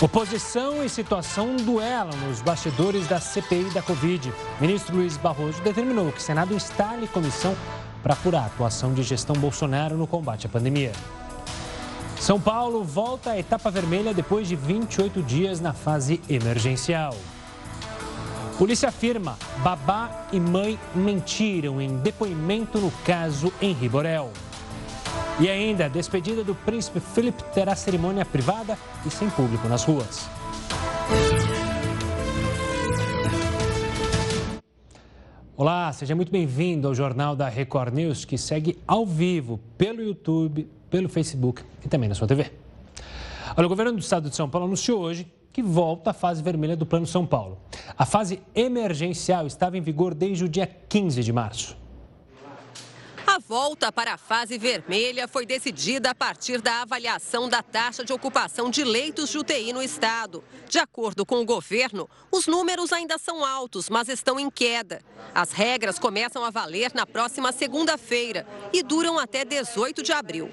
Oposição e situação duelam nos bastidores da CPI da Covid. Ministro Luiz Barroso determinou que o Senado instale comissão para apurar a atuação de gestão Bolsonaro no combate à pandemia. São Paulo volta à etapa vermelha depois de 28 dias na fase emergencial. Polícia afirma: babá e mãe mentiram em depoimento no caso Henri Borel. E ainda, a despedida do príncipe Philip terá cerimônia privada e sem público nas ruas. Olá, seja muito bem-vindo ao Jornal da Record News, que segue ao vivo pelo YouTube, pelo Facebook e também na sua TV. Olha, o governo do estado de São Paulo anunciou hoje que volta à fase vermelha do Plano São Paulo. A fase emergencial estava em vigor desde o dia 15 de março. A volta para a fase vermelha foi decidida a partir da avaliação da taxa de ocupação de leitos de UTI no estado. De acordo com o governo, os números ainda são altos, mas estão em queda. As regras começam a valer na próxima segunda-feira e duram até 18 de abril.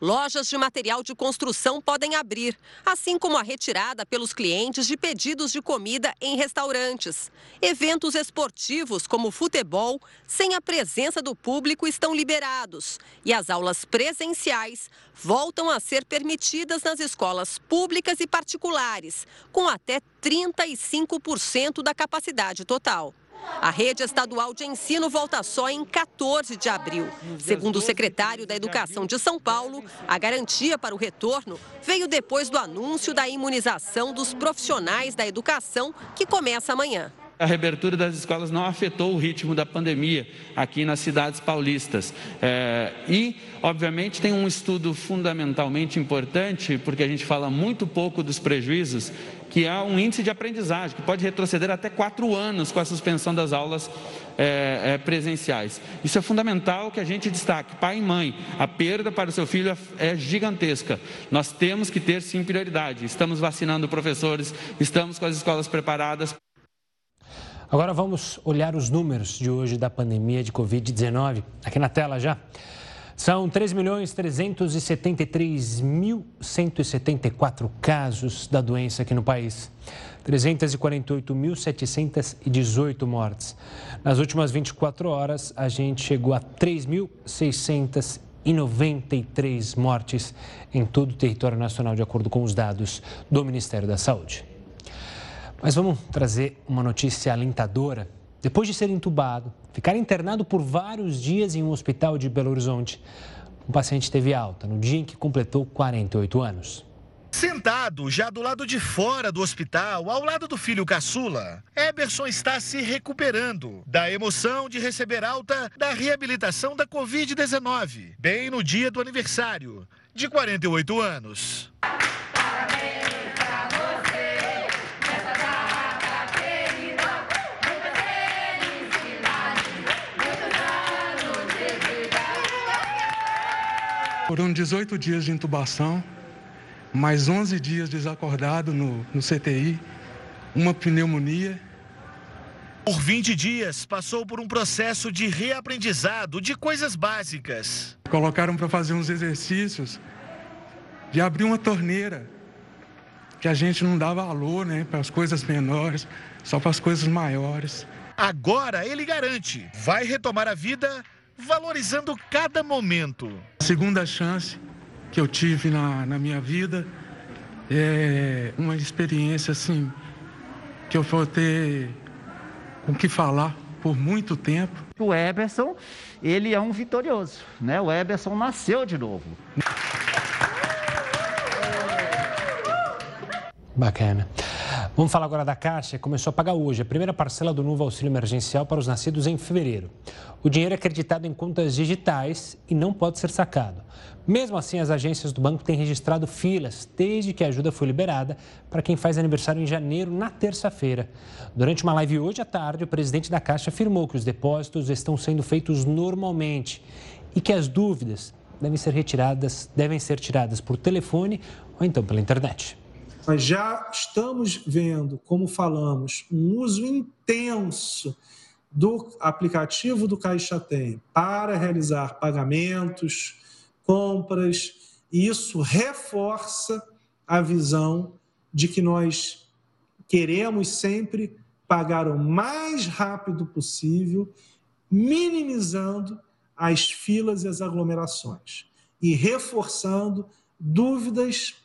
Lojas de material de construção podem abrir, assim como a retirada pelos clientes de pedidos de comida em restaurantes. Eventos esportivos, como futebol, sem a presença do público, estão liberados. E as aulas presenciais voltam a ser permitidas nas escolas públicas e particulares, com até 35% da capacidade total. A rede estadual de ensino volta só em 14 de abril. Segundo o secretário da Educação de São Paulo, a garantia para o retorno veio depois do anúncio da imunização dos profissionais da educação, que começa amanhã. A reabertura das escolas não afetou o ritmo da pandemia aqui nas cidades paulistas. É, e, obviamente, tem um estudo fundamentalmente importante, porque a gente fala muito pouco dos prejuízos, que é um índice de aprendizagem, que pode retroceder até quatro anos com a suspensão das aulas é, é, presenciais. Isso é fundamental que a gente destaque. Pai e mãe, a perda para o seu filho é gigantesca. Nós temos que ter, sim, prioridade. Estamos vacinando professores, estamos com as escolas preparadas. Agora vamos olhar os números de hoje da pandemia de Covid-19. Aqui na tela já. São 3.373.174 casos da doença aqui no país. 348.718 mortes. Nas últimas 24 horas, a gente chegou a 3.693 mortes em todo o território nacional, de acordo com os dados do Ministério da Saúde. Mas vamos trazer uma notícia alentadora. Depois de ser entubado, ficar internado por vários dias em um hospital de Belo Horizonte, o paciente teve alta no dia em que completou 48 anos. Sentado já do lado de fora do hospital, ao lado do filho caçula, Eberson está se recuperando da emoção de receber alta da reabilitação da Covid-19, bem no dia do aniversário, de 48 anos. Foram 18 dias de intubação, mais 11 dias desacordado no, no CTI, uma pneumonia. Por 20 dias, passou por um processo de reaprendizado de coisas básicas. Colocaram para fazer uns exercícios de abrir uma torneira, que a gente não dá valor né, para as coisas menores, só para as coisas maiores. Agora ele garante, vai retomar a vida valorizando cada momento. A segunda chance que eu tive na, na minha vida é uma experiência assim que eu vou ter com que falar por muito tempo. O Eberson, ele é um vitorioso, né? O Eberson nasceu de novo. Bacana. Vamos falar agora da Caixa, começou a pagar hoje a primeira parcela do novo auxílio emergencial para os nascidos em fevereiro. O dinheiro é acreditado em contas digitais e não pode ser sacado. Mesmo assim, as agências do banco têm registrado filas desde que a ajuda foi liberada para quem faz aniversário em janeiro, na terça-feira. Durante uma live hoje à tarde, o presidente da Caixa afirmou que os depósitos estão sendo feitos normalmente e que as dúvidas devem ser retiradas, devem ser tiradas por telefone ou então pela internet. Nós já estamos vendo, como falamos, um uso intenso do aplicativo do Caixa Tem para realizar pagamentos, compras, e isso reforça a visão de que nós queremos sempre pagar o mais rápido possível, minimizando as filas e as aglomerações e reforçando dúvidas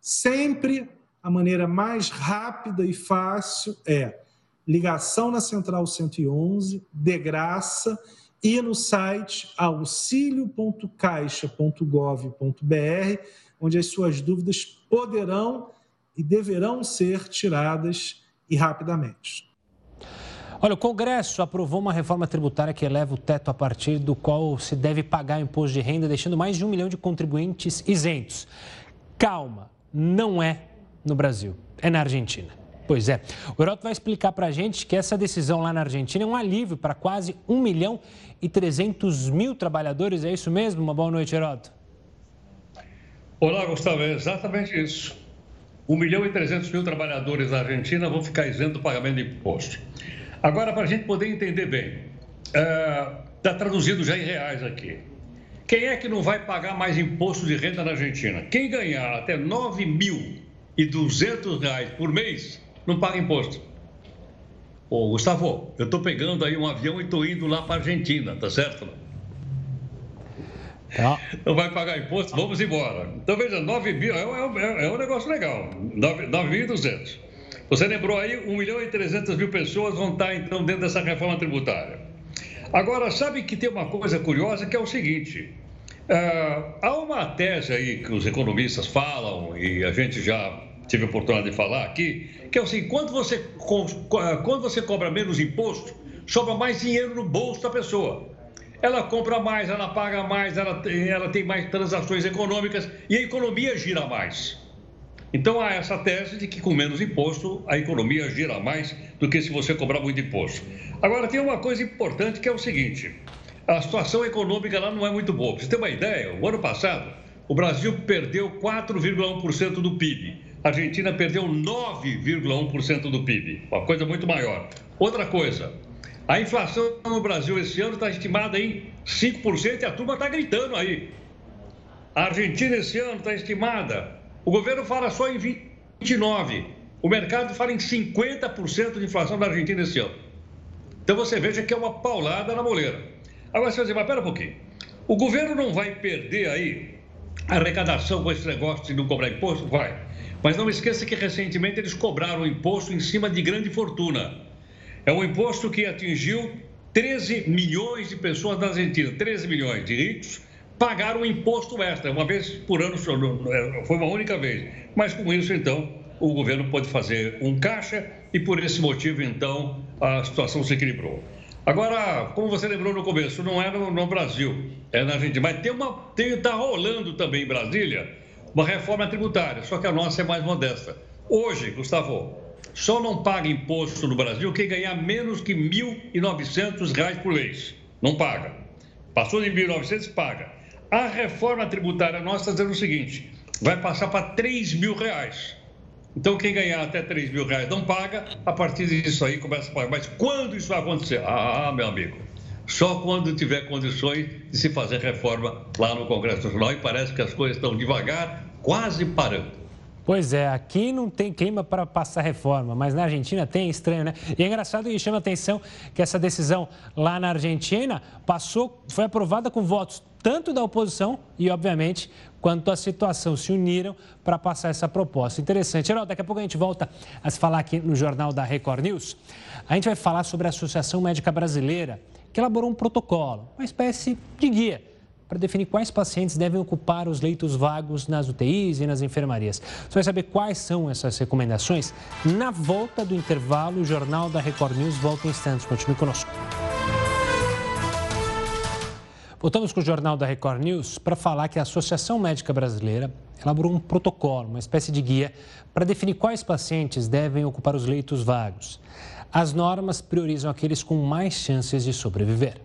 sempre a maneira mais rápida e fácil é ligação na central 111 de graça e no site auxilio.caixa.gov.br, onde as suas dúvidas poderão e deverão ser tiradas e rapidamente. Olha, o Congresso aprovou uma reforma tributária que eleva o teto a partir do qual se deve pagar imposto de renda, deixando mais de um milhão de contribuintes isentos. Calma, não é no Brasil, é na Argentina. Pois é. O Heroto vai explicar para a gente que essa decisão lá na Argentina é um alívio para quase 1 milhão e 300 mil trabalhadores. É isso mesmo? Uma boa noite, Heroto. Olá, Gustavo. É exatamente isso. 1 milhão e 300 mil trabalhadores da Argentina vão ficar isentos do pagamento de imposto. Agora, para a gente poder entender bem, está é, traduzido já em reais aqui. Quem é que não vai pagar mais imposto de renda na Argentina? Quem ganhar até 9.200 reais por mês não paga imposto. Ô, Gustavo, eu estou pegando aí um avião e estou indo lá para a Argentina, tá certo? Tá. Não vai pagar imposto, vamos embora. Então, veja, 9 mil é, é, é um negócio legal, 9.200. Você lembrou aí, 1 milhão e 300 mil pessoas vão estar, então, dentro dessa reforma tributária. Agora, sabe que tem uma coisa curiosa que é o seguinte: uh, há uma tese aí que os economistas falam, e a gente já tive a oportunidade de falar aqui, que é seguinte: quando você, quando você cobra menos imposto, sobra mais dinheiro no bolso da pessoa. Ela compra mais, ela paga mais, ela, ela tem mais transações econômicas e a economia gira mais. Então há essa tese de que com menos imposto a economia gira mais do que se você cobrar muito imposto. Agora tem uma coisa importante que é o seguinte: a situação econômica lá não é muito boa. Para você ter uma ideia, o ano passado o Brasil perdeu 4,1% do PIB. A Argentina perdeu 9,1% do PIB, uma coisa muito maior. Outra coisa, a inflação no Brasil esse ano está estimada em 5% e a turma está gritando aí. A Argentina esse ano está estimada o governo fala só em 29. O mercado fala em 50% de inflação da Argentina esse ano. Então você veja que é uma paulada na moleira. Agora você vai dizer, mas pera um pouquinho. O governo não vai perder aí arrecadação com esse negócio de não cobrar imposto? Vai. Mas não esqueça que recentemente eles cobraram imposto em cima de grande fortuna. É um imposto que atingiu 13 milhões de pessoas na Argentina, 13 milhões de ricos pagar um imposto extra, uma vez por ano, foi uma única vez. Mas com isso, então, o governo pode fazer um caixa e por esse motivo, então, a situação se equilibrou. Agora, como você lembrou no começo, não é no, no Brasil, é na Argentina. Mas tem uma, está rolando também em Brasília uma reforma tributária, só que a nossa é mais modesta. Hoje, Gustavo, só não paga imposto no Brasil quem ganhar menos que R$ 1.900 por mês. Não paga. Passou de 1.900, paga. A reforma tributária nossa está dizendo o seguinte: vai passar para 3 mil reais. Então, quem ganhar até 3 mil reais não paga, a partir disso aí começa a pagar. Mas quando isso vai acontecer? Ah, meu amigo, só quando tiver condições de se fazer reforma lá no Congresso Nacional. E parece que as coisas estão devagar, quase parando. Pois é, aqui não tem clima para passar reforma, mas na Argentina tem, estranho, né? E é engraçado e chama atenção que essa decisão lá na Argentina passou, foi aprovada com votos tanto da oposição e, obviamente, quanto a situação se uniram para passar essa proposta. Interessante. Herói, daqui a pouco a gente volta a se falar aqui no Jornal da Record News. A gente vai falar sobre a Associação Médica Brasileira, que elaborou um protocolo, uma espécie de guia para definir quais pacientes devem ocupar os leitos vagos nas UTIs e nas enfermarias. Você vai saber quais são essas recomendações na volta do intervalo. O Jornal da Record News volta em instantes. Continue conosco. Voltamos com o Jornal da Record News para falar que a Associação Médica Brasileira elaborou um protocolo, uma espécie de guia, para definir quais pacientes devem ocupar os leitos vagos. As normas priorizam aqueles com mais chances de sobreviver.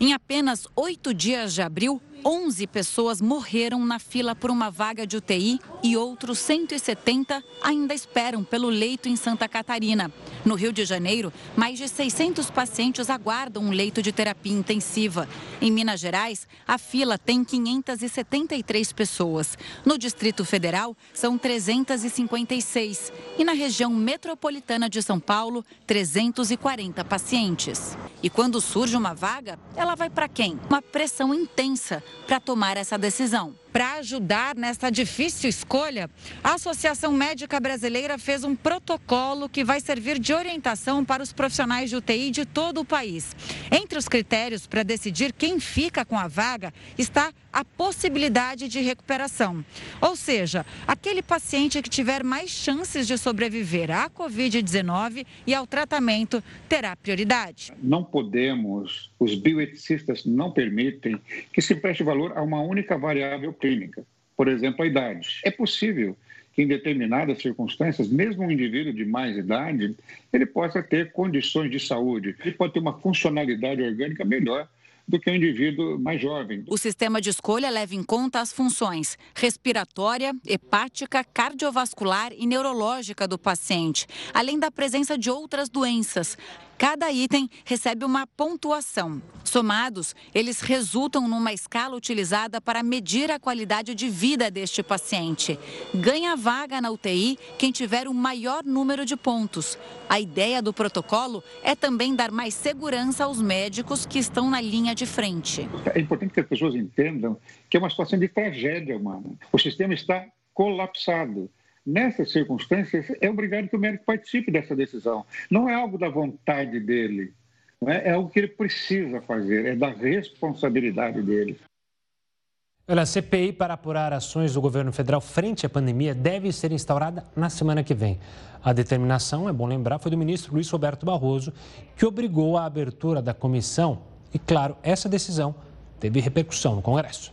Em apenas oito dias de abril, 11 pessoas morreram na fila por uma vaga de UTI e outros 170 ainda esperam pelo leito em Santa Catarina. No Rio de Janeiro, mais de 600 pacientes aguardam um leito de terapia intensiva. Em Minas Gerais, a fila tem 573 pessoas. No Distrito Federal, são 356. E na região metropolitana de São Paulo, 340 pacientes. E quando surge uma vaga, ela vai para quem? Uma pressão intensa para tomar essa decisão. Para ajudar nessa difícil escolha, a Associação Médica Brasileira fez um protocolo que vai servir de orientação para os profissionais de UTI de todo o país. Entre os critérios para decidir quem fica com a vaga está a possibilidade de recuperação. Ou seja, aquele paciente que tiver mais chances de sobreviver à Covid-19 e ao tratamento terá prioridade. Não podemos, os bioeticistas não permitem que se preste valor a uma única variável clínica, por exemplo, a idade. É possível que em determinadas circunstâncias, mesmo um indivíduo de mais idade, ele possa ter condições de saúde, ele pode ter uma funcionalidade orgânica melhor do que um indivíduo mais jovem. O sistema de escolha leva em conta as funções respiratória, hepática, cardiovascular e neurológica do paciente, além da presença de outras doenças. Cada item recebe uma pontuação. Somados, eles resultam numa escala utilizada para medir a qualidade de vida deste paciente. Ganha vaga na UTI quem tiver o maior número de pontos. A ideia do protocolo é também dar mais segurança aos médicos que estão na linha de frente. É importante que as pessoas entendam que é uma situação de tragédia humana. O sistema está colapsado. Nessas circunstâncias, é obrigado que o médico participe dessa decisão. Não é algo da vontade dele, é? é algo que ele precisa fazer, é da responsabilidade dele. Olha, a CPI para apurar ações do governo federal frente à pandemia deve ser instaurada na semana que vem. A determinação, é bom lembrar, foi do ministro Luiz Roberto Barroso, que obrigou a abertura da comissão. E, claro, essa decisão teve repercussão no Congresso.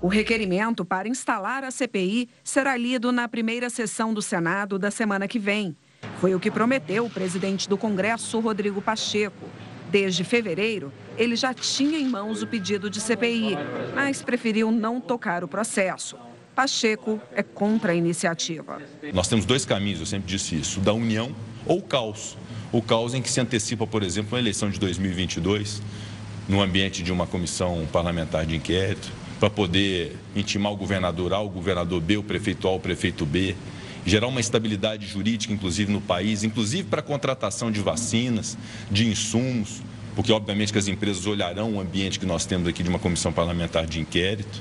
O requerimento para instalar a CPI será lido na primeira sessão do Senado da semana que vem. Foi o que prometeu o presidente do Congresso, Rodrigo Pacheco. Desde fevereiro, ele já tinha em mãos o pedido de CPI, mas preferiu não tocar o processo. Pacheco é contra a iniciativa. Nós temos dois caminhos, eu sempre disse isso: da união ou caos. O caos em que se antecipa, por exemplo, a eleição de 2022, no ambiente de uma comissão parlamentar de inquérito para poder intimar o governador A, o governador B, o prefeito A, o prefeito B, gerar uma estabilidade jurídica, inclusive no país, inclusive para a contratação de vacinas, de insumos, porque obviamente que as empresas olharão o ambiente que nós temos aqui de uma comissão parlamentar de inquérito.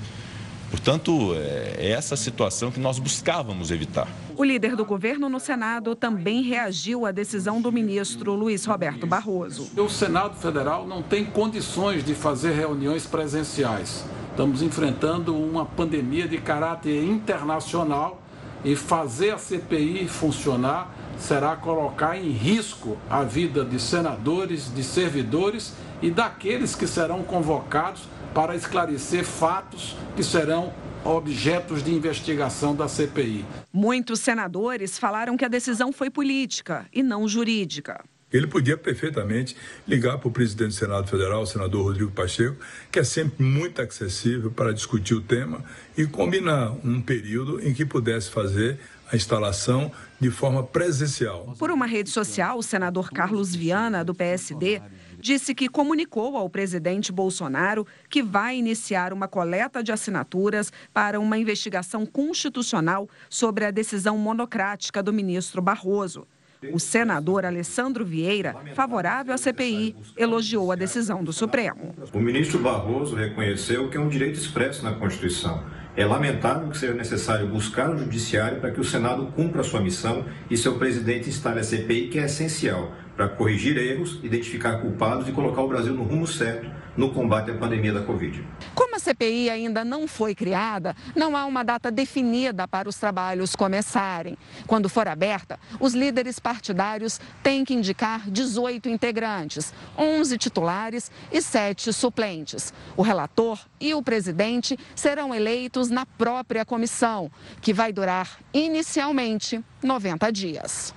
Portanto, é essa situação que nós buscávamos evitar. O líder do governo no Senado também reagiu à decisão do ministro Luiz Roberto Barroso. O Senado Federal não tem condições de fazer reuniões presenciais. Estamos enfrentando uma pandemia de caráter internacional e fazer a CPI funcionar será colocar em risco a vida de senadores, de servidores e daqueles que serão convocados para esclarecer fatos que serão objetos de investigação da CPI. Muitos senadores falaram que a decisão foi política e não jurídica. Ele podia perfeitamente ligar para o presidente do Senado Federal, o senador Rodrigo Pacheco, que é sempre muito acessível para discutir o tema e combinar um período em que pudesse fazer a instalação de forma presencial. Por uma rede social, o senador Carlos Viana, do PSD, disse que comunicou ao presidente Bolsonaro que vai iniciar uma coleta de assinaturas para uma investigação constitucional sobre a decisão monocrática do ministro Barroso. O senador Alessandro Vieira, favorável à CPI, elogiou a decisão do Supremo. O ministro Barroso reconheceu que é um direito expresso na Constituição. É lamentável que seja necessário buscar o judiciário para que o Senado cumpra sua missão e seu presidente instale a CPI, que é essencial para corrigir erros, identificar culpados e colocar o Brasil no rumo certo no combate à pandemia da Covid. Como a CPI ainda não foi criada, não há uma data definida para os trabalhos começarem. Quando for aberta, os líderes partidários têm que indicar 18 integrantes, 11 titulares e 7 suplentes. O relator e o presidente serão eleitos na própria comissão, que vai durar inicialmente 90 dias.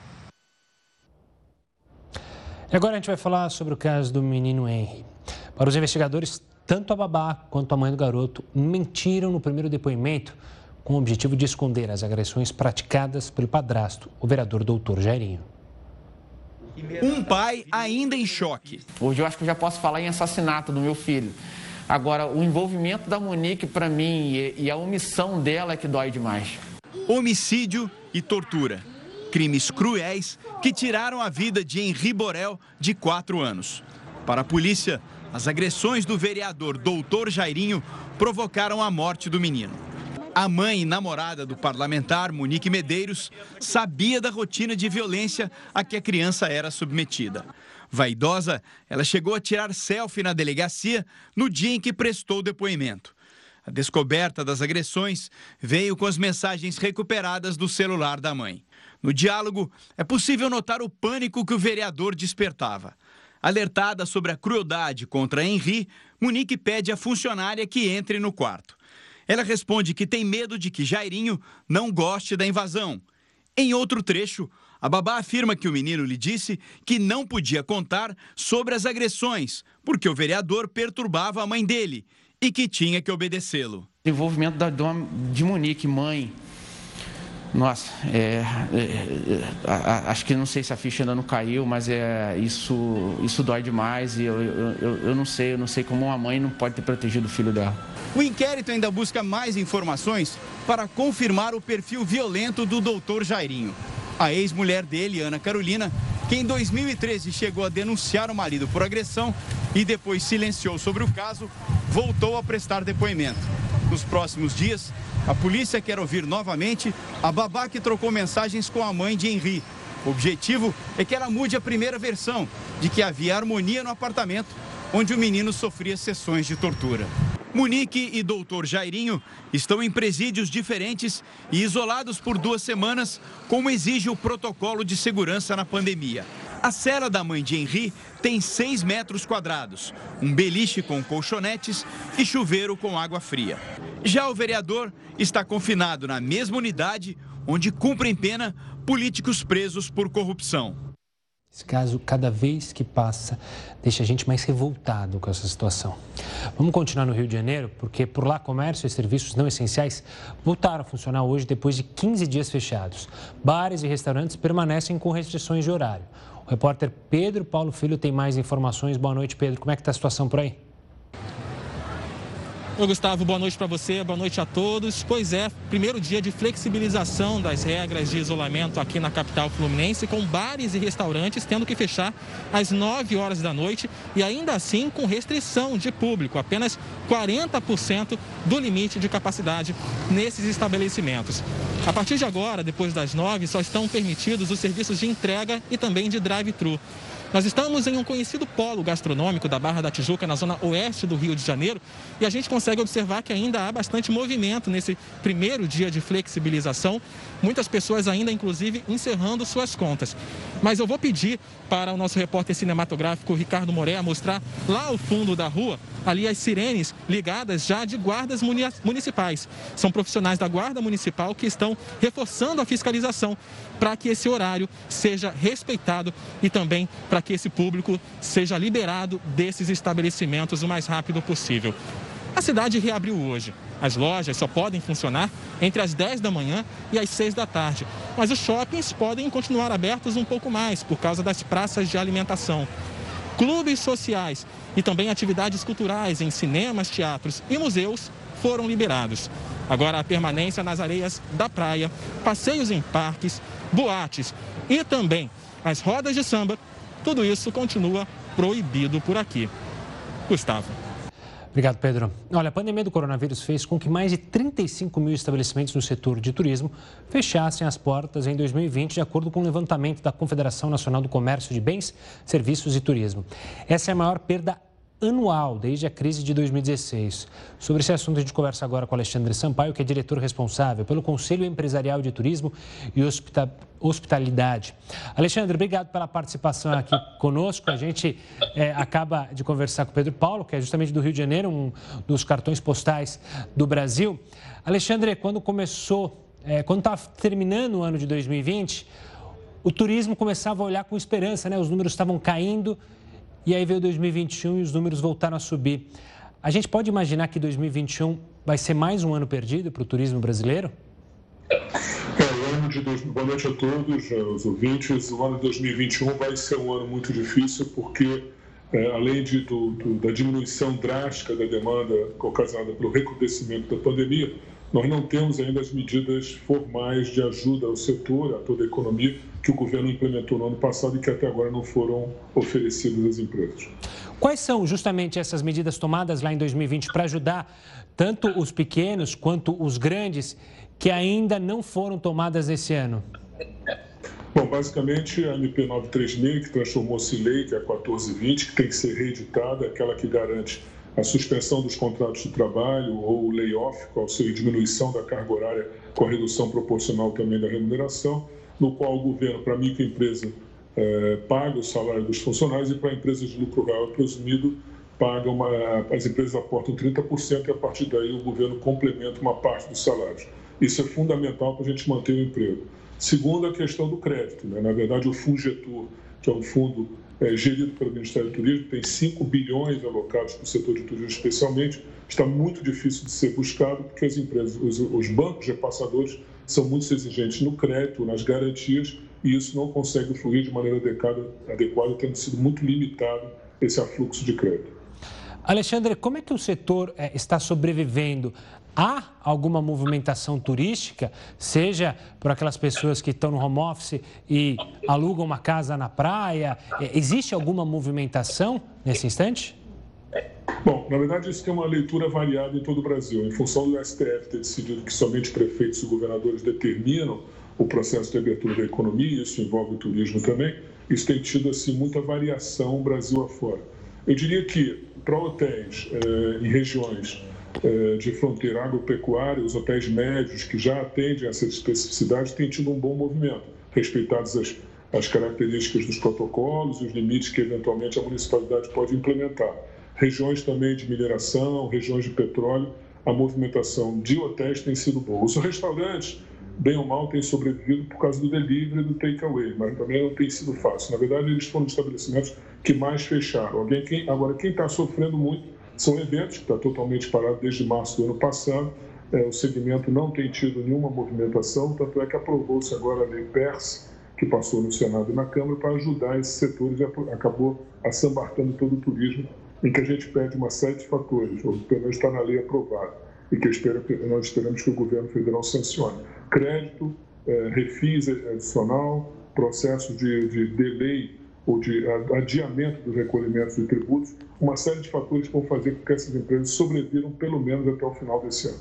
E agora a gente vai falar sobre o caso do menino Henry. Para os investigadores, tanto a babá quanto a mãe do garoto mentiram no primeiro depoimento com o objetivo de esconder as agressões praticadas pelo padrasto, o vereador doutor Jairinho. Um pai ainda em choque. Hoje eu acho que eu já posso falar em assassinato do meu filho. Agora, o envolvimento da Monique para mim e a omissão dela é que dói demais. Homicídio e tortura. Crimes cruéis que tiraram a vida de Henri Borel, de 4 anos. Para a polícia, as agressões do vereador Doutor Jairinho provocaram a morte do menino. A mãe e namorada do parlamentar, Monique Medeiros, sabia da rotina de violência a que a criança era submetida. Vaidosa, ela chegou a tirar selfie na delegacia no dia em que prestou depoimento. A descoberta das agressões veio com as mensagens recuperadas do celular da mãe. No diálogo, é possível notar o pânico que o vereador despertava. Alertada sobre a crueldade contra Henri, Monique pede à funcionária que entre no quarto. Ela responde que tem medo de que Jairinho não goste da invasão. Em outro trecho, a babá afirma que o menino lhe disse que não podia contar sobre as agressões, porque o vereador perturbava a mãe dele e que tinha que obedecê-lo. Envolvimento da dona de Monique, mãe. Nossa, é, é, é, acho que não sei se a ficha ainda não caiu, mas é, isso, isso dói demais e eu, eu, eu não sei, eu não sei como uma mãe não pode ter protegido o filho dela. O inquérito ainda busca mais informações para confirmar o perfil violento do doutor Jairinho. A ex-mulher dele, Ana Carolina, que em 2013 chegou a denunciar o marido por agressão e depois silenciou sobre o caso, voltou a prestar depoimento. Nos próximos dias, a polícia quer ouvir novamente a babá que trocou mensagens com a mãe de Henri. O objetivo é que ela mude a primeira versão de que havia harmonia no apartamento onde o menino sofria sessões de tortura. Munique e doutor Jairinho estão em presídios diferentes e isolados por duas semanas, como exige o protocolo de segurança na pandemia. A cela da mãe de Henri tem 6 metros quadrados, um beliche com colchonetes e chuveiro com água fria. Já o vereador está confinado na mesma unidade onde cumprem pena políticos presos por corrupção. Esse caso, cada vez que passa, deixa a gente mais revoltado com essa situação. Vamos continuar no Rio de Janeiro, porque por lá comércio e serviços não essenciais voltaram a funcionar hoje depois de 15 dias fechados. Bares e restaurantes permanecem com restrições de horário. O repórter Pedro Paulo Filho tem mais informações. Boa noite, Pedro. Como é que está a situação por aí? Oi, Gustavo, boa noite para você, boa noite a todos. Pois é, primeiro dia de flexibilização das regras de isolamento aqui na capital fluminense, com bares e restaurantes tendo que fechar às 9 horas da noite e ainda assim com restrição de público, apenas 40% do limite de capacidade nesses estabelecimentos. A partir de agora, depois das 9, só estão permitidos os serviços de entrega e também de drive-thru. Nós estamos em um conhecido polo gastronômico da Barra da Tijuca, na zona oeste do Rio de Janeiro, e a gente consegue observar que ainda há bastante movimento nesse primeiro dia de flexibilização. Muitas pessoas ainda, inclusive, encerrando suas contas. Mas eu vou pedir para o nosso repórter cinematográfico Ricardo Moré mostrar lá ao fundo da rua, ali as sirenes ligadas já de guardas municipais. São profissionais da Guarda Municipal que estão reforçando a fiscalização para que esse horário seja respeitado e também para que esse público seja liberado desses estabelecimentos o mais rápido possível. A cidade reabriu hoje. As lojas só podem funcionar entre as 10 da manhã e as 6 da tarde. Mas os shoppings podem continuar abertos um pouco mais por causa das praças de alimentação. Clubes sociais e também atividades culturais em cinemas, teatros e museus foram liberados. Agora a permanência nas areias da praia, passeios em parques, boates e também as rodas de samba, tudo isso continua proibido por aqui. Gustavo. Obrigado, Pedro. Olha, a pandemia do coronavírus fez com que mais de 35 mil estabelecimentos no setor de turismo fechassem as portas em 2020, de acordo com o um levantamento da Confederação Nacional do Comércio de Bens, Serviços e Turismo. Essa é a maior perda anual desde a crise de 2016. Sobre esse assunto, a gente conversa agora com Alexandre Sampaio, que é diretor responsável pelo Conselho Empresarial de Turismo e Hospitalidade. Alexandre, obrigado pela participação aqui conosco. A gente é, acaba de conversar com o Pedro Paulo, que é justamente do Rio de Janeiro, um dos cartões postais do Brasil. Alexandre, quando começou, é, quando estava terminando o ano de 2020, o turismo começava a olhar com esperança, né? Os números estavam caindo e aí veio 2021 e os números voltaram a subir. a gente pode imaginar que 2021 vai ser mais um ano perdido para o turismo brasileiro? É, o ano de dois... Boa noite a todos, os ouvintes. O ano de 2021 vai ser um ano muito difícil porque, é, além de, do, do, da diminuição drástica da demanda ocasionada pelo recrudescimento da pandemia, nós não temos ainda as medidas formais de ajuda ao setor, a toda a economia, que o governo implementou no ano passado e que até agora não foram oferecidas às empresas. Quais são justamente essas medidas tomadas lá em 2020 para ajudar tanto os pequenos quanto os grandes que ainda não foram tomadas esse ano? Bom, basicamente a MP 936, que transformou-se em lei, que é a 1420, que tem que ser reeditada, aquela que garante a suspensão dos contratos de trabalho ou o layoff, seja a diminuição da carga horária com a redução proporcional também da remuneração, no qual o governo, para a microempresa, é, paga o salário dos funcionários e para empresas de lucro real presumido, paga uma, as empresas aportam 30% e a partir daí o governo complementa uma parte dos salários. Isso é fundamental para a gente manter o emprego. Segundo, a questão do crédito. Né? Na verdade, o Fungetur, que é um fundo é, gerido pelo Ministério do Turismo, tem 5 bilhões alocados para o setor de turismo especialmente, está muito difícil de ser buscado porque as empresas, os, os bancos repassadores são muito exigentes no crédito, nas garantias, e isso não consegue fluir de maneira adequada, adequada tendo sido muito limitado esse afluxo de crédito. Alexandre, como é que o setor é, está sobrevivendo? Há alguma movimentação turística, seja por aquelas pessoas que estão no home office e alugam uma casa na praia? É, existe alguma movimentação nesse instante? Bom, na verdade, isso tem uma leitura variada em todo o Brasil. Em função do STF ter decidido que somente prefeitos e governadores determinam o processo de abertura da economia, isso envolve o turismo também, isso tem tido assim, muita variação Brasil afora. Eu diria que para hotéis eh, em regiões de fronteira agropecuária, os hotéis médios que já atendem essas especificidades têm tido um bom movimento, respeitadas as, as características dos protocolos e os limites que eventualmente a municipalidade pode implementar. Regiões também de mineração, regiões de petróleo, a movimentação de hotéis tem sido boa. Os restaurantes bem ou mal, têm sobrevivido por causa do delivery e do takeaway, mas também não tem sido fácil. Na verdade, eles foram os estabelecimentos que mais fecharam. Alguém, quem, agora, quem está sofrendo muito são eventos, que está totalmente parado desde março do ano passado. É, o segmento não tem tido nenhuma movimentação, tanto é que aprovou-se agora a lei PERS, que passou no Senado e na Câmara, para ajudar esses setores e acabou assambarcando todo o turismo, em que a gente pede uma série de fatores, ou pelo menos está na lei aprovada, e que nós esperamos que o governo federal sancione crédito, é, refis adicional, processo de, de delay ou de adiamento dos recolhimentos de tributos, uma série de fatores que vão fazer com que essas empresas sobrevivam pelo menos até o final desse ano.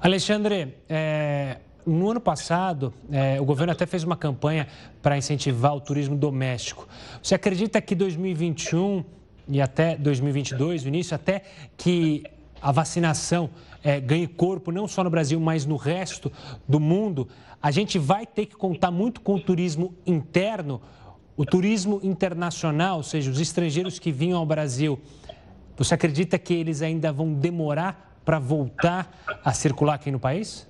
Alexandre, é, no ano passado, é, o governo até fez uma campanha para incentivar o turismo doméstico. Você acredita que 2021 e até 2022, o início, até que a vacinação é, ganhe corpo, não só no Brasil, mas no resto do mundo, a gente vai ter que contar muito com o turismo interno, o turismo internacional, ou seja, os estrangeiros que vinham ao Brasil. Você acredita que eles ainda vão demorar para voltar a circular aqui no país?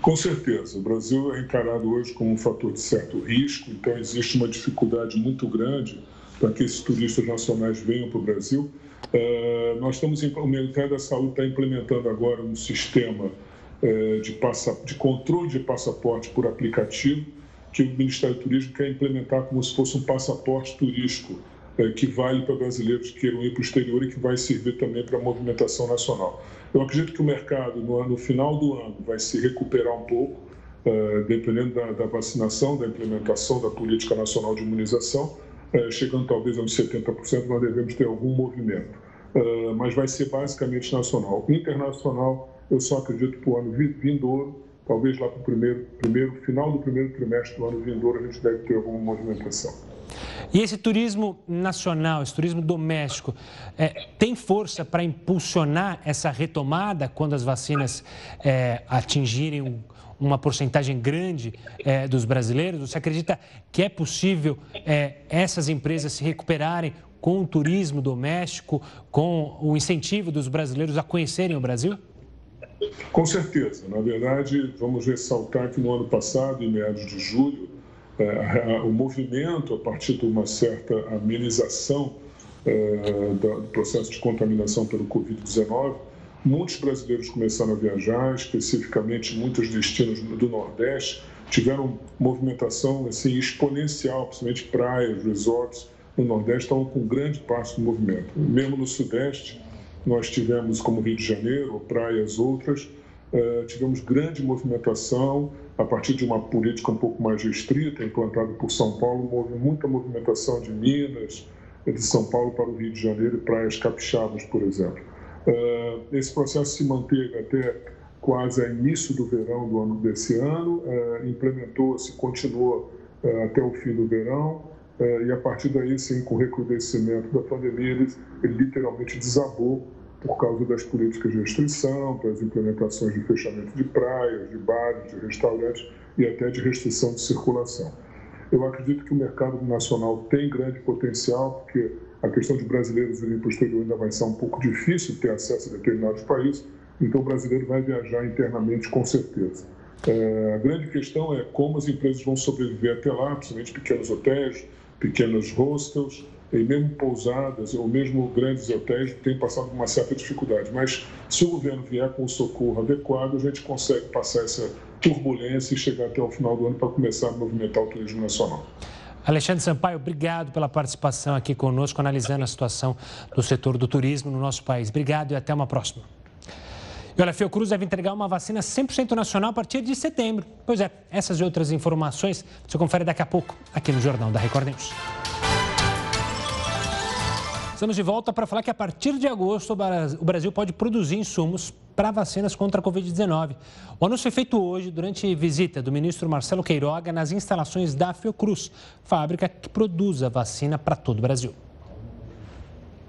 Com certeza. O Brasil é encarado hoje como um fator de certo risco, então existe uma dificuldade muito grande para que esses turistas nacionais venham para o Brasil. Uh, nós estamos, o Ministério da Saúde está implementando agora um sistema uh, de, passa, de controle de passaporte por aplicativo, que o Ministério do Turismo quer implementar como se fosse um passaporte turístico, uh, que vale para brasileiros que queiram ir para o exterior e que vai servir também para a movimentação nacional. Eu acredito que o mercado, no, no final do ano, vai se recuperar um pouco, dependendo da, da vacinação, da implementação da política nacional de imunização, é, chegando talvez a uns 70%, nós devemos ter algum movimento. Mas vai ser basicamente nacional. Internacional, eu só acredito que o ano vindouro, talvez lá para o primeiro, primeiro, final do primeiro trimestre do ano vindouro, a gente deve ter alguma movimentação. E esse turismo nacional, esse turismo doméstico, é, tem força para impulsionar essa retomada quando as vacinas é, atingirem um, uma porcentagem grande é, dos brasileiros? Você acredita que é possível é, essas empresas se recuperarem com o turismo doméstico, com o incentivo dos brasileiros a conhecerem o Brasil? Com certeza. Na verdade, vamos ressaltar que no ano passado, em meados de julho, é, o movimento, a partir de uma certa amenização é, do processo de contaminação pelo Covid-19, muitos brasileiros começaram a viajar, especificamente muitos destinos do Nordeste tiveram movimentação assim, exponencial, principalmente praias, resorts no Nordeste estavam com grande parte do movimento. Mesmo no Sudeste, nós tivemos, como Rio de Janeiro, praias outras, uh, tivemos grande movimentação a partir de uma política um pouco mais restrita, implantada por São Paulo, houve muita movimentação de Minas, de São Paulo para o Rio de Janeiro e praias capixabas, por exemplo. Uh, esse processo se manteve até quase a início do verão do ano desse ano, implementou-se, continuou até o fim do verão, e a partir daí, sim, com o recrudescimento da pandemia, ele, ele literalmente desabou por causa das políticas de restrição, das implementações de fechamento de praias, de bares, de restaurantes e até de restrição de circulação. Eu acredito que o mercado nacional tem grande potencial, porque a questão de brasileiros irem para o exterior ainda vai ser um pouco difícil ter acesso a determinados países, então o brasileiro vai viajar internamente com certeza. É, a grande questão é como as empresas vão sobreviver até lá, principalmente pequenos hotéis, pequenos hostels, e mesmo pousadas ou mesmo grandes hotéis têm passado por uma certa dificuldade. Mas se o governo vier com o socorro adequado, a gente consegue passar essa turbulência e chegar até o final do ano para começar a movimentar o turismo nacional. Alexandre Sampaio, obrigado pela participação aqui conosco, analisando a situação do setor do turismo no nosso país. Obrigado e até uma próxima. E olha, a Fiocruz deve entregar uma vacina 100% nacional a partir de setembro. Pois é, essas e outras informações você confere daqui a pouco aqui no Jornal da Record News. Estamos de volta para falar que a partir de agosto o Brasil pode produzir insumos para vacinas contra a Covid-19. O anúncio foi feito hoje durante visita do ministro Marcelo Queiroga nas instalações da Fiocruz, fábrica que produz a vacina para todo o Brasil.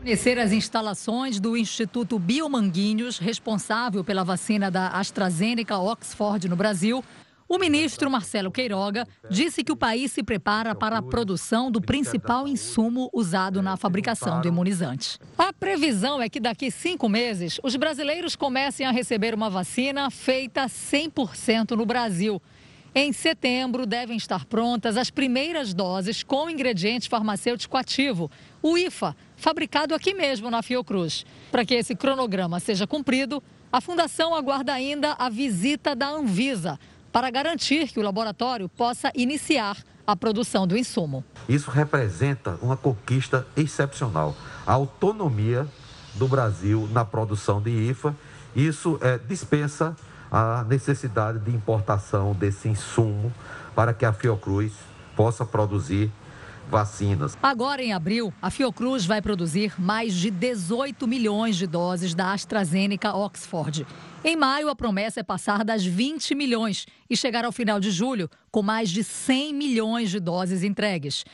Conhecer as instalações do Instituto Biomanguinhos, responsável pela vacina da AstraZeneca Oxford no Brasil, o ministro Marcelo Queiroga disse que o país se prepara para a produção do principal insumo usado na fabricação do imunizante. A previsão é que daqui cinco meses os brasileiros comecem a receber uma vacina feita 100% no Brasil. Em setembro, devem estar prontas as primeiras doses com ingrediente farmacêutico ativo, o IFA, fabricado aqui mesmo na Fiocruz. Para que esse cronograma seja cumprido, a Fundação aguarda ainda a visita da Anvisa para garantir que o laboratório possa iniciar a produção do insumo. Isso representa uma conquista excepcional. A autonomia do Brasil na produção de IFA, isso é, dispensa a necessidade de importação desse insumo para que a Fiocruz possa produzir vacinas. Agora, em abril, a Fiocruz vai produzir mais de 18 milhões de doses da AstraZeneca Oxford. Em maio, a promessa é passar das 20 milhões e chegar ao final de julho com mais de 100 milhões de doses entregues.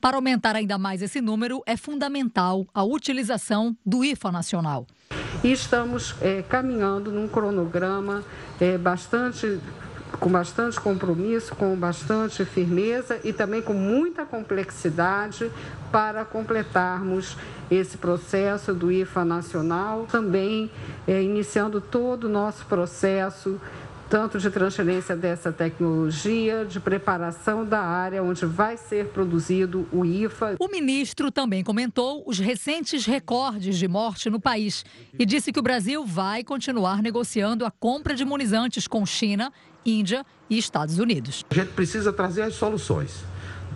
Para aumentar ainda mais esse número, é fundamental a utilização do IFA nacional. E estamos é, caminhando num cronograma é, bastante com bastante compromisso, com bastante firmeza e também com muita complexidade para completarmos esse processo do IFA nacional, também é, iniciando todo o nosso processo tanto de transferência dessa tecnologia, de preparação da área onde vai ser produzido o IFA. O ministro também comentou os recentes recordes de morte no país e disse que o Brasil vai continuar negociando a compra de imunizantes com China Índia e Estados Unidos. A gente precisa trazer as soluções.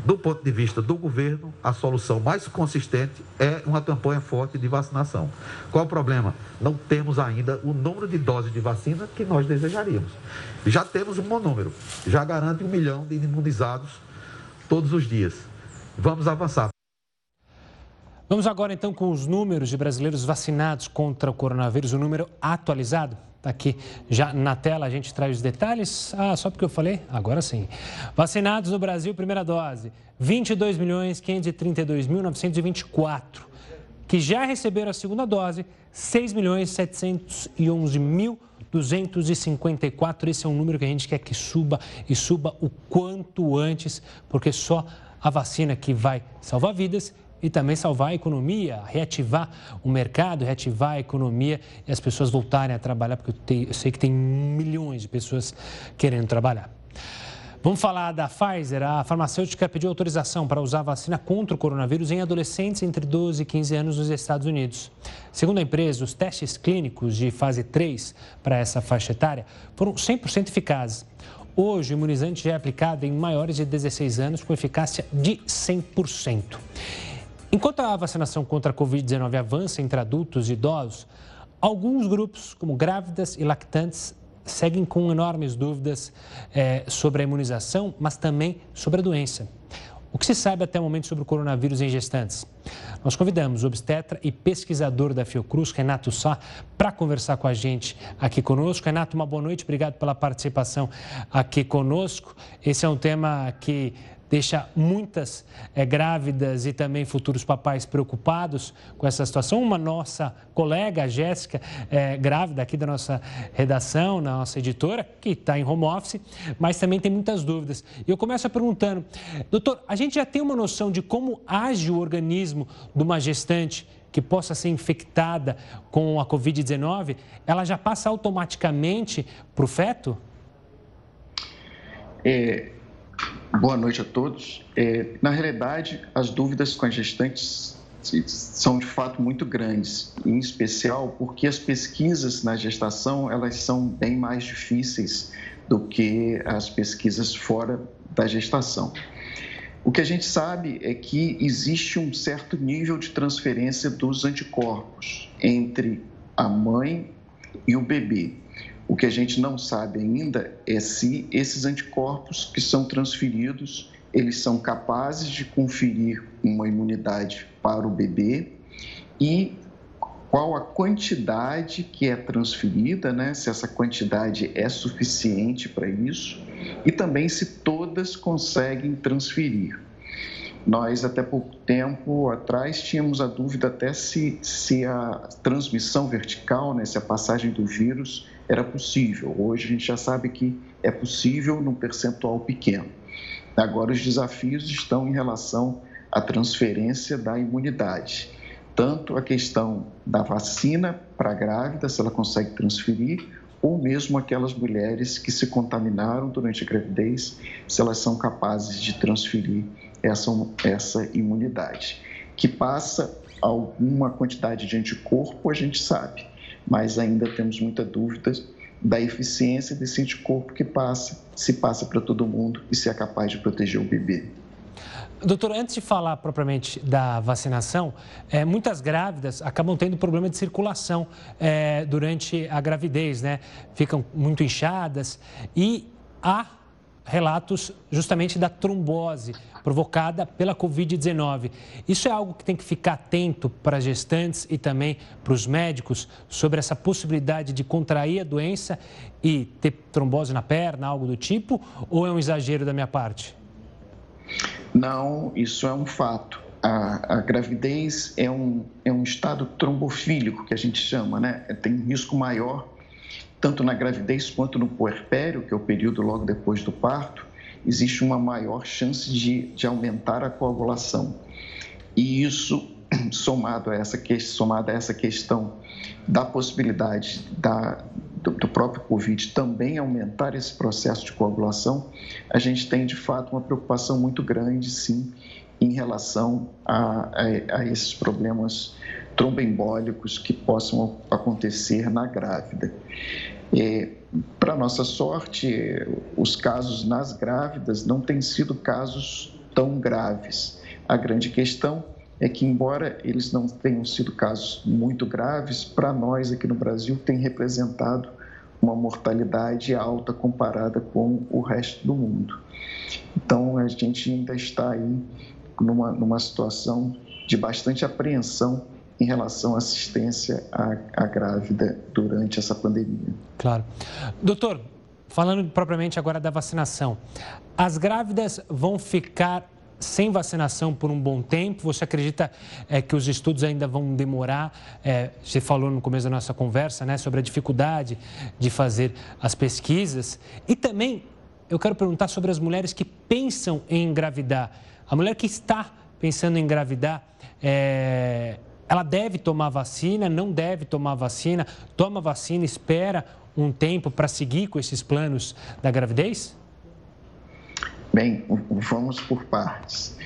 Do ponto de vista do governo, a solução mais consistente é uma campanha forte de vacinação. Qual o problema? Não temos ainda o número de doses de vacina que nós desejaríamos. Já temos um bom número, já garante um milhão de imunizados todos os dias. Vamos avançar. Vamos agora então com os números de brasileiros vacinados contra o coronavírus, o número atualizado. Está aqui já na tela, a gente traz os detalhes. Ah, só porque eu falei? Agora sim. Vacinados no Brasil, primeira dose, 22 milhões 532 mil 924. Que já receberam a segunda dose, 6 milhões 711 mil 254. Esse é um número que a gente quer que suba e suba o quanto antes, porque só a vacina que vai salvar vidas e também salvar a economia, reativar o mercado, reativar a economia e as pessoas voltarem a trabalhar, porque eu, eu sei que tem milhões de pessoas querendo trabalhar. Vamos falar da Pfizer. A farmacêutica pediu autorização para usar vacina contra o coronavírus em adolescentes entre 12 e 15 anos nos Estados Unidos. Segundo a empresa, os testes clínicos de fase 3 para essa faixa etária foram 100% eficazes. Hoje, o imunizante já é aplicado em maiores de 16 anos com eficácia de 100%. Enquanto a vacinação contra a Covid-19 avança entre adultos e idosos, alguns grupos, como grávidas e lactantes, seguem com enormes dúvidas é, sobre a imunização, mas também sobre a doença. O que se sabe até o momento sobre o coronavírus em gestantes? Nós convidamos o obstetra e pesquisador da Fiocruz, Renato Sá, para conversar com a gente aqui conosco. Renato, uma boa noite, obrigado pela participação aqui conosco. Esse é um tema que deixa muitas é, grávidas e também futuros papais preocupados com essa situação. Uma nossa colega, a Jéssica, é, grávida aqui da nossa redação, na nossa editora, que está em home office, mas também tem muitas dúvidas. E eu começo perguntando, doutor, a gente já tem uma noção de como age o organismo de uma gestante que possa ser infectada com a Covid-19? Ela já passa automaticamente para o feto? É, Boa noite a todos. É, na realidade, as dúvidas com as gestantes são de fato muito grandes, em especial porque as pesquisas na gestação elas são bem mais difíceis do que as pesquisas fora da gestação. O que a gente sabe é que existe um certo nível de transferência dos anticorpos entre a mãe e o bebê. O que a gente não sabe ainda é se esses anticorpos que são transferidos, eles são capazes de conferir uma imunidade para o bebê e qual a quantidade que é transferida, né? se essa quantidade é suficiente para isso, e também se todas conseguem transferir. Nós, até pouco tempo atrás, tínhamos a dúvida até se, se a transmissão vertical, né? se a passagem do vírus era possível. Hoje a gente já sabe que é possível num percentual pequeno. Agora, os desafios estão em relação à transferência da imunidade. Tanto a questão da vacina para a grávida, se ela consegue transferir, ou mesmo aquelas mulheres que se contaminaram durante a gravidez, se elas são capazes de transferir essa, essa imunidade. Que passa alguma quantidade de anticorpo, a gente sabe mas ainda temos muita dúvida da eficiência desse anticorpo que passa, se passa para todo mundo e se é capaz de proteger o bebê. Doutor, antes de falar propriamente da vacinação, é, muitas grávidas acabam tendo problema de circulação é, durante a gravidez, né? Ficam muito inchadas e há relatos justamente da trombose provocada pela Covid-19. Isso é algo que tem que ficar atento para gestantes e também para os médicos sobre essa possibilidade de contrair a doença e ter trombose na perna, algo do tipo, ou é um exagero da minha parte? Não, isso é um fato. A, a, gravidez é um, é um estado trombofílico, que a gente chama, né? Tem risco maior tanto na gravidez quanto no puerpério, que é o período logo depois do parto, existe uma maior chance de, de aumentar a coagulação. E isso, somado a essa, somado a essa questão da possibilidade da, do, do, próprio Covid também aumentar esse processo de coagulação, a gente tem de fato uma preocupação muito grande, sim, em relação a, a, a esses problemas tromboembólicos que possam acontecer na grávida. Para nossa sorte, os casos nas grávidas não têm sido casos tão graves. A grande questão é que, embora eles não tenham sido casos muito graves, para nós aqui no Brasil tem representado uma mortalidade alta comparada com o resto do mundo. Então, a gente ainda está aí numa, numa situação de bastante apreensão em relação à assistência à, à grávida durante essa pandemia. Claro. Doutor, falando propriamente agora da vacinação, as grávidas vão ficar sem vacinação por um bom tempo? Você acredita é, que os estudos ainda vão demorar? É, você falou no começo da nossa conversa né, sobre a dificuldade de fazer as pesquisas. E também eu quero perguntar sobre as mulheres que pensam em engravidar. A mulher que está pensando em engravidar, é, ela deve tomar vacina, não deve tomar vacina, toma vacina, espera um tempo para seguir com esses planos da gravidez? Bem, vamos por partes.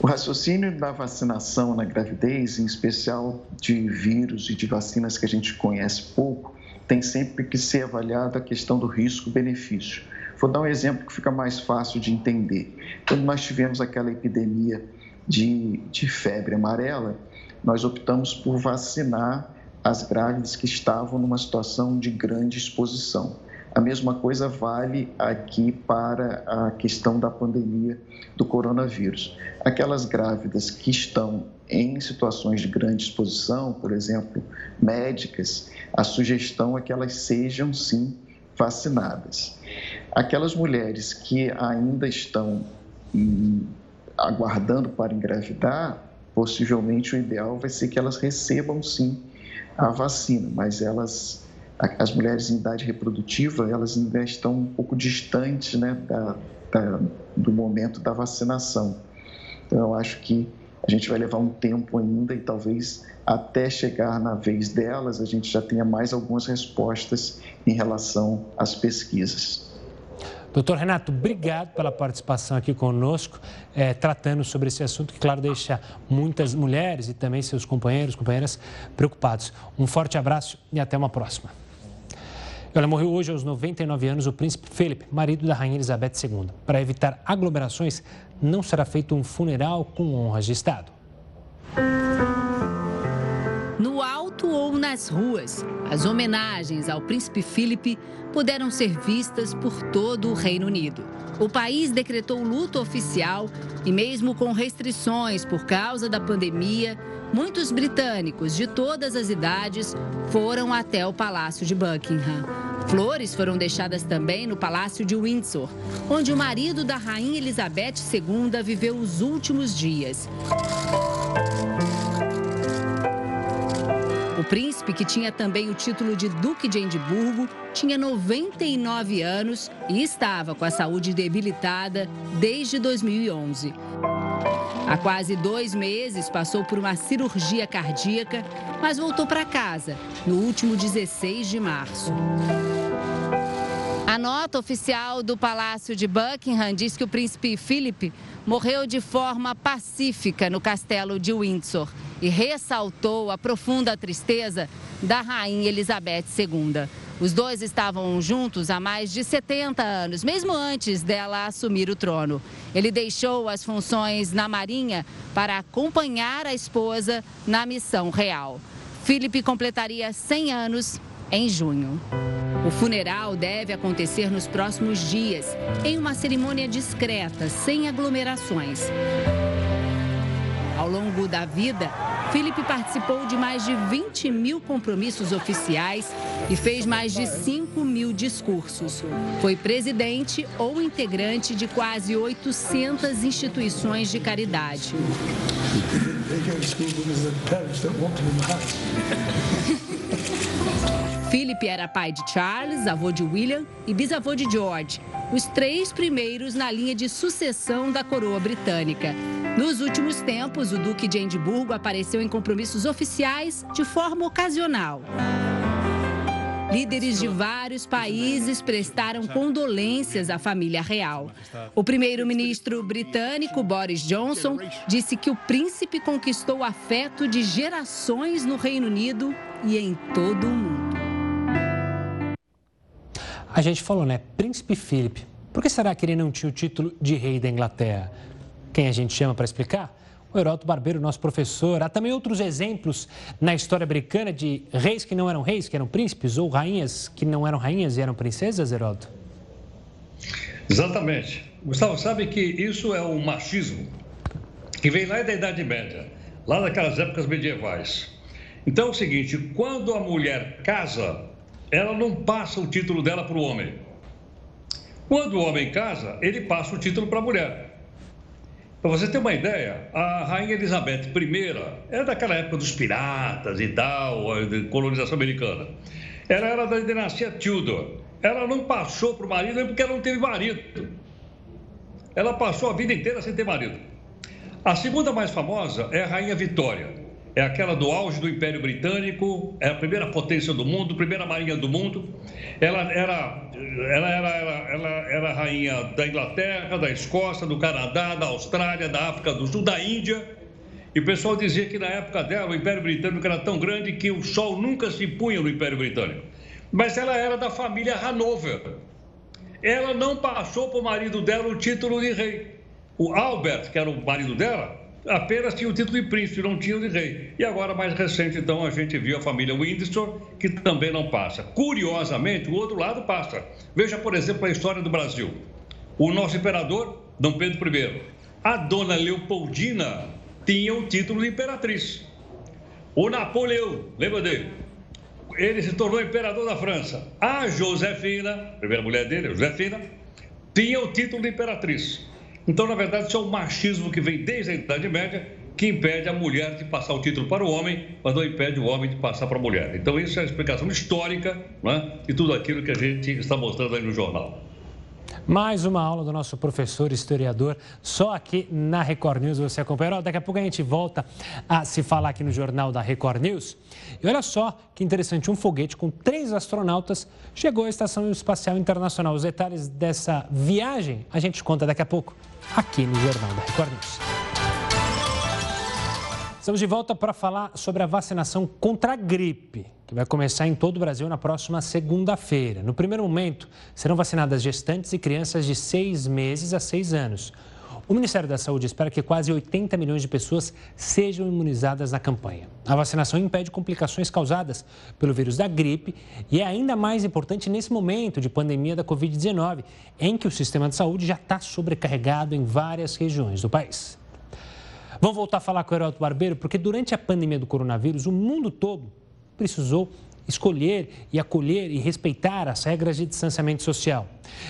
O raciocínio da vacinação na gravidez, em especial de vírus e de vacinas que a gente conhece pouco, tem sempre que ser avaliado a questão do risco-benefício. Vou dar um exemplo que fica mais fácil de entender. Quando nós tivemos aquela epidemia de, de febre amarela, nós optamos por vacinar as grávidas que estavam numa situação de grande exposição. A mesma coisa vale aqui para a questão da pandemia do coronavírus. Aquelas grávidas que estão em situações de grande exposição, por exemplo, médicas, a sugestão é que elas sejam sim vacinadas. Aquelas mulheres que ainda estão hum, aguardando para engravidar, possivelmente o ideal vai ser que elas recebam sim a vacina, mas elas as mulheres em idade reprodutiva, elas ainda estão um pouco distantes né, da, da, do momento da vacinação. Então, eu acho que a gente vai levar um tempo ainda e talvez até chegar na vez delas, a gente já tenha mais algumas respostas em relação às pesquisas. Doutor Renato, obrigado pela participação aqui conosco, é, tratando sobre esse assunto que, claro, deixa muitas mulheres e também seus companheiros, companheiras preocupados. Um forte abraço e até uma próxima. Olha, morreu hoje aos 99 anos o príncipe Felipe, marido da rainha Elizabeth II. Para evitar aglomerações, não será feito um funeral com honras de Estado. No alto ou nas ruas, as homenagens ao príncipe Felipe puderam ser vistas por todo o Reino Unido. O país decretou luto oficial e, mesmo com restrições por causa da pandemia, muitos britânicos de todas as idades foram até o Palácio de Buckingham. Flores foram deixadas também no Palácio de Windsor, onde o marido da Rainha Elizabeth II viveu os últimos dias. O príncipe, que tinha também o título de Duque de Edimburgo, tinha 99 anos e estava com a saúde debilitada desde 2011. Há quase dois meses passou por uma cirurgia cardíaca, mas voltou para casa no último 16 de março. A nota oficial do Palácio de Buckingham diz que o príncipe Philip morreu de forma pacífica no castelo de Windsor e ressaltou a profunda tristeza da rainha Elizabeth II. Os dois estavam juntos há mais de 70 anos, mesmo antes dela assumir o trono. Ele deixou as funções na Marinha para acompanhar a esposa na missão real. Felipe completaria 100 anos em junho. O funeral deve acontecer nos próximos dias, em uma cerimônia discreta, sem aglomerações. Ao longo da vida, Felipe participou de mais de 20 mil compromissos oficiais e fez mais de 5 mil discursos. Foi presidente ou integrante de quase 800 instituições de caridade. Philip era pai de Charles, avô de William e bisavô de George, os três primeiros na linha de sucessão da coroa britânica. Nos últimos tempos, o Duque de Edimburgo apareceu em compromissos oficiais de forma ocasional. Líderes de vários países prestaram condolências à família real. O primeiro-ministro britânico Boris Johnson disse que o príncipe conquistou o afeto de gerações no Reino Unido e em todo o mundo. A gente falou, né? Príncipe Philip. Por que será que ele não tinha o título de rei da Inglaterra? Quem a gente chama para explicar? O Heroto Barbeiro, nosso professor. Há também outros exemplos na história americana de reis que não eram reis, que eram príncipes, ou rainhas que não eram rainhas e eram princesas, Heroto? Exatamente. Gustavo, sabe que isso é o machismo que vem lá da Idade Média, lá daquelas épocas medievais. Então é o seguinte: quando a mulher casa, ela não passa o título dela para o homem. Quando o homem casa, ele passa o título para a mulher. Para você ter uma ideia, a Rainha Elizabeth I era daquela época dos piratas e tal, colonização americana. Ela era da dinastia Tudor. Ela não passou para o marido porque ela não teve marido. Ela passou a vida inteira sem ter marido. A segunda mais famosa é a Rainha Vitória. É aquela do auge do Império Britânico, é a primeira potência do mundo, primeira marinha do mundo. Ela era, ela era, ela, era rainha da Inglaterra, da Escócia, do Canadá, da Austrália, da África do Sul, da Índia. E o pessoal dizia que na época dela o Império Britânico era tão grande que o sol nunca se punha no Império Britânico. Mas ela era da família Hanover. Ela não passou para o marido dela o título de rei. O Albert, que era o marido dela, apenas tinha o título de príncipe, não tinha o de rei. E agora, mais recente, então, a gente viu a família Windsor, que também não passa. Curiosamente, o outro lado passa. Veja, por exemplo, a história do Brasil. O nosso imperador, Dom Pedro I. A dona Leopoldina tinha o título de imperatriz. O Napoleão, lembra dele? Ele se tornou imperador da França. A Josefina, primeira mulher dele, Josefina, tinha o título de imperatriz. Então, na verdade, isso é um machismo que vem desde a Idade Média, que impede a mulher de passar o título para o homem, mas não impede o homem de passar para a mulher. Então, isso é a explicação histórica né, de tudo aquilo que a gente está mostrando aí no jornal. Mais uma aula do nosso professor historiador, só aqui na Record News você acompanha. Daqui a pouco a gente volta a se falar aqui no jornal da Record News. E olha só que interessante, um foguete com três astronautas chegou à Estação Espacial Internacional. Os detalhes dessa viagem a gente conta daqui a pouco aqui no jornal da Record News. Estamos de volta para falar sobre a vacinação contra a gripe que vai começar em todo o Brasil na próxima segunda-feira. No primeiro momento, serão vacinadas gestantes e crianças de seis meses a seis anos. O Ministério da Saúde espera que quase 80 milhões de pessoas sejam imunizadas na campanha. A vacinação impede complicações causadas pelo vírus da gripe e é ainda mais importante nesse momento de pandemia da Covid-19, em que o sistema de saúde já está sobrecarregado em várias regiões do país. Vamos voltar a falar com o Heródoto Barbeiro, porque durante a pandemia do coronavírus, o mundo todo precisou escolher e acolher e respeitar as regras de distanciamento social.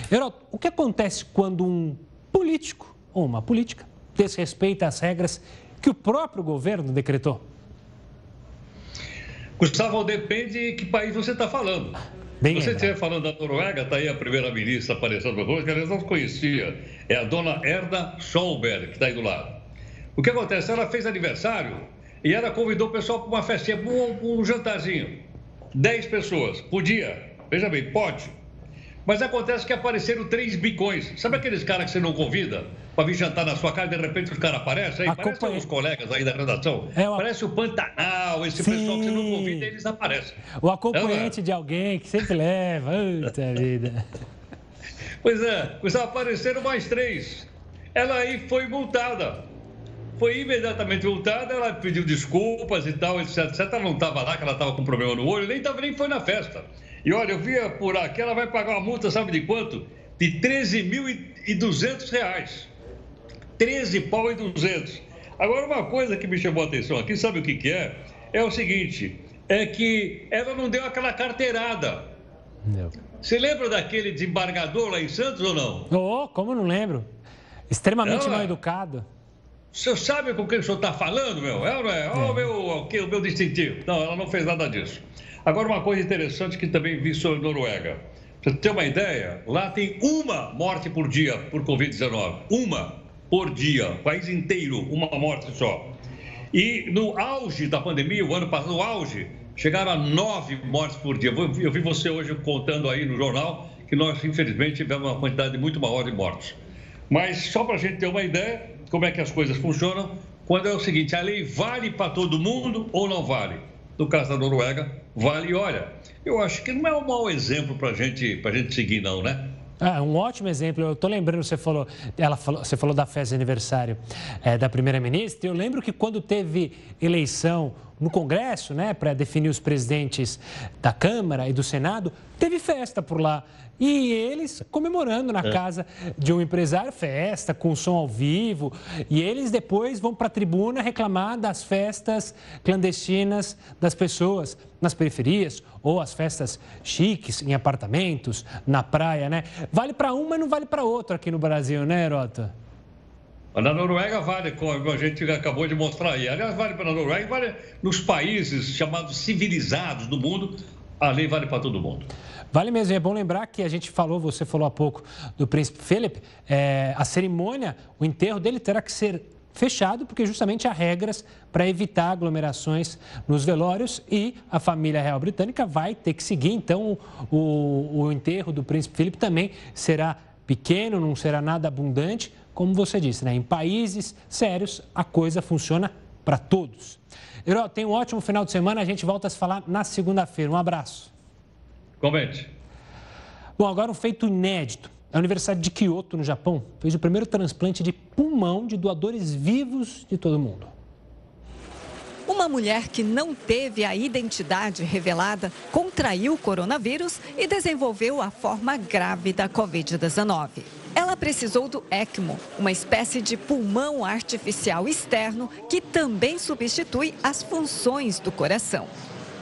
Heródoto, o que acontece quando um político uma política desrespeita as regras que o próprio governo decretou? Gustavo, depende de que país você está falando. Bem você estiver falando da Noruega, está aí a primeira-ministra aparecendo para que aliás não conhecia. É a dona Erna Solberg, que está aí do lado. O que acontece? Ela fez aniversário e ela convidou o pessoal para uma festinha, para um, um jantarzinho. Dez pessoas. Podia. Veja bem, pode. Mas acontece que apareceram três bicões. Sabe aqueles caras que você não convida para vir jantar na sua casa e de repente os caras aparecem? Aí parece os colegas aí da redação. É o... Parece o Pantanal, esse Sim. pessoal que você não convida, eles aparecem. O acompanhante é, de alguém que sempre leva. Puta vida. Pois é, apareceram mais três. Ela aí foi multada foi imediatamente voltada, ela pediu desculpas e tal, etc, etc. Ela não estava lá, que ela estava com problema no olho, nem, tava, nem foi na festa. E olha, eu vi por aqui, ela vai pagar uma multa, sabe de quanto? De 13.200 reais. 13 pau e 200. Agora, uma coisa que me chamou a atenção aqui, sabe o que, que é? É o seguinte, é que ela não deu aquela carteirada. Não. Você lembra daquele desembargador lá em Santos ou não? Oh, como não lembro? Extremamente mal educado. O senhor sabe com quem o senhor está falando, meu? É ou não é? Olha é. o, meu, o meu distintivo. Não, ela não fez nada disso. Agora, uma coisa interessante que também vi sobre a Noruega. Pra você ter uma ideia, lá tem uma morte por dia por Covid-19. Uma por dia. O país inteiro, uma morte só. E no auge da pandemia, o ano passado, no auge, chegaram a nove mortes por dia. Eu vi você hoje contando aí no jornal que nós, infelizmente, tivemos uma quantidade muito maior de mortes. Mas só para a gente ter uma ideia, como é que as coisas funcionam, quando é o seguinte, a lei vale para todo mundo ou não vale? No caso da Noruega, vale. Olha, eu acho que não é um mau exemplo para gente, a gente seguir, não, né? Ah, um ótimo exemplo. Eu estou lembrando, você falou, ela falou, você falou da festa de aniversário é, da primeira-ministra. Eu lembro que quando teve eleição no Congresso, né, para definir os presidentes da Câmara e do Senado, teve festa por lá. E eles comemorando na é. casa de um empresário, festa com som ao vivo. E eles depois vão para a tribuna reclamar das festas clandestinas das pessoas nas periferias ou as festas chiques em apartamentos, na praia, né? Vale para um, mas não vale para outro aqui no Brasil, né, Herota? Na Noruega vale, como a gente acabou de mostrar aí. Aliás, vale para a Noruega, vale nos países chamados civilizados do mundo, a lei vale para todo mundo. Vale mesmo, é bom lembrar que a gente falou, você falou há pouco do príncipe Philip, é, a cerimônia, o enterro dele terá que ser fechado, porque justamente há regras para evitar aglomerações nos velórios e a família real britânica vai ter que seguir. Então, o, o enterro do príncipe Felipe também será pequeno, não será nada abundante. Como você disse, né? em países sérios a coisa funciona para todos. Euro, tenha um ótimo final de semana. A gente volta a se falar na segunda-feira. Um abraço. Comente. Bom, agora um feito inédito. A Universidade de Kyoto, no Japão, fez o primeiro transplante de pulmão de doadores vivos de todo o mundo. Uma mulher que não teve a identidade revelada contraiu o coronavírus e desenvolveu a forma grave da Covid-19. Ela precisou do ECMO, uma espécie de pulmão artificial externo que também substitui as funções do coração.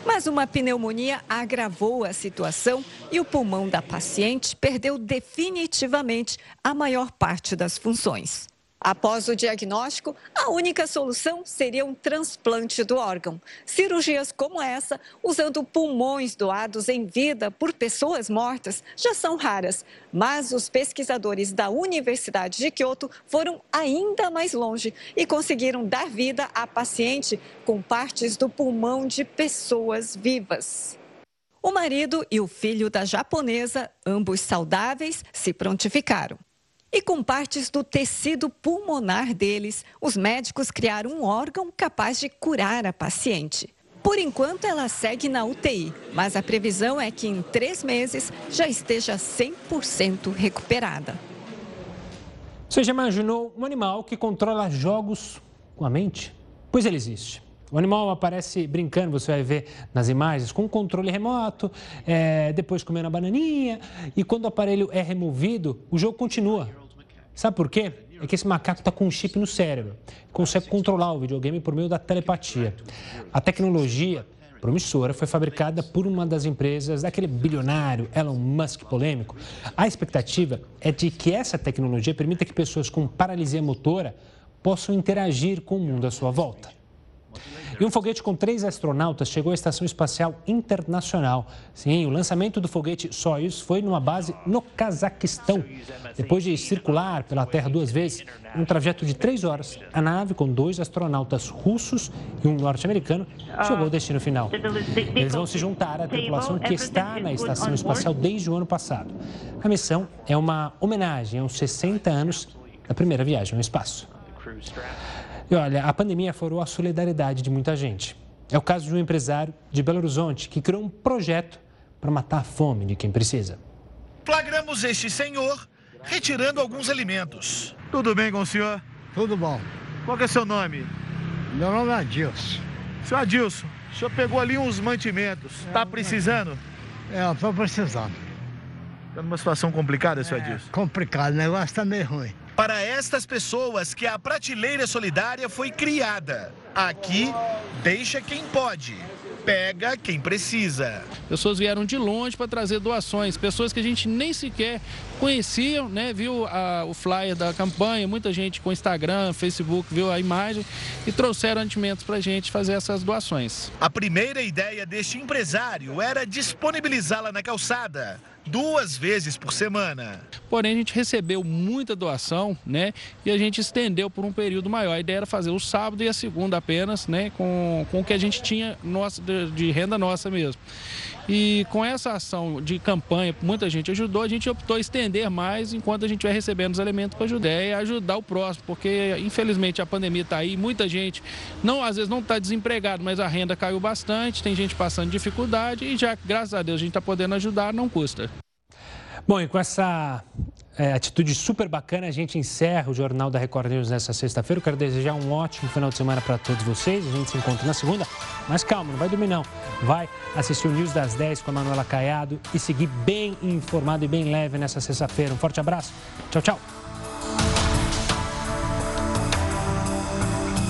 Mas uma pneumonia agravou a situação e o pulmão da paciente perdeu definitivamente a maior parte das funções. Após o diagnóstico, a única solução seria um transplante do órgão. Cirurgias como essa, usando pulmões doados em vida por pessoas mortas, já são raras. Mas os pesquisadores da Universidade de Kyoto foram ainda mais longe e conseguiram dar vida à paciente com partes do pulmão de pessoas vivas. O marido e o filho da japonesa, ambos saudáveis, se prontificaram. E com partes do tecido pulmonar deles, os médicos criaram um órgão capaz de curar a paciente. Por enquanto, ela segue na UTI, mas a previsão é que em três meses já esteja 100% recuperada. Você já imaginou um animal que controla jogos com a mente? Pois ele existe. O animal aparece brincando, você vai ver nas imagens, com controle remoto, é, depois comendo a bananinha, e quando o aparelho é removido, o jogo continua. Sabe por quê? É que esse macaco está com um chip no cérebro, consegue controlar o videogame por meio da telepatia. A tecnologia promissora foi fabricada por uma das empresas daquele bilionário Elon Musk polêmico. A expectativa é de que essa tecnologia permita que pessoas com paralisia motora possam interagir com o mundo à sua volta. E um foguete com três astronautas chegou à Estação Espacial Internacional. Sim, o lançamento do foguete Soyuz foi numa base no Cazaquistão. Depois de circular pela Terra duas vezes, um trajeto de três horas, a nave com dois astronautas russos e um norte-americano chegou ao destino final. Eles vão se juntar à tripulação que está na Estação Espacial desde o ano passado. A missão é uma homenagem aos 60 anos da primeira viagem ao espaço. E olha, a pandemia forou a solidariedade de muita gente. É o caso de um empresário de Belo Horizonte que criou um projeto para matar a fome de quem precisa. Flagramos este senhor retirando alguns alimentos. Tudo bem com o senhor? Tudo bom. Qual é seu nome? Meu nome é Adilson. Senhor Adilson, o senhor pegou ali uns mantimentos. Está precisando? É, estou precisando. Está numa situação complicada, senhor é, Adilson? Complicado, o negócio está meio ruim para estas pessoas que a prateleira solidária foi criada. Aqui, deixa quem pode pega quem precisa. Pessoas vieram de longe para trazer doações, pessoas que a gente nem sequer conheciam, né? Viu a, o flyer da campanha, muita gente com Instagram, Facebook, viu a imagem e trouxeram alimentos para a gente fazer essas doações. A primeira ideia deste empresário era disponibilizá-la na calçada duas vezes por semana. Porém, a gente recebeu muita doação, né? E a gente estendeu por um período maior. A ideia era fazer o sábado e a segunda apenas, né? Com, com o que a gente tinha nossa, de, de renda nossa mesmo. E com essa ação de campanha, muita gente ajudou, a gente optou estender mais enquanto a gente vai recebendo os elementos para ajudar e ajudar o próximo, porque infelizmente a pandemia está aí, muita gente não às vezes não está desempregado, mas a renda caiu bastante, tem gente passando dificuldade e já, graças a Deus, a gente está podendo ajudar, não custa. Bom, e com essa é, atitude super bacana, a gente encerra o Jornal da Record News nessa sexta-feira. Eu quero desejar um ótimo final de semana para todos vocês. A gente se encontra na segunda. Mas calma, não vai dormir não. Vai assistir o News das 10 com a Manuela Caiado e seguir bem informado e bem leve nessa sexta-feira. Um forte abraço. Tchau, tchau.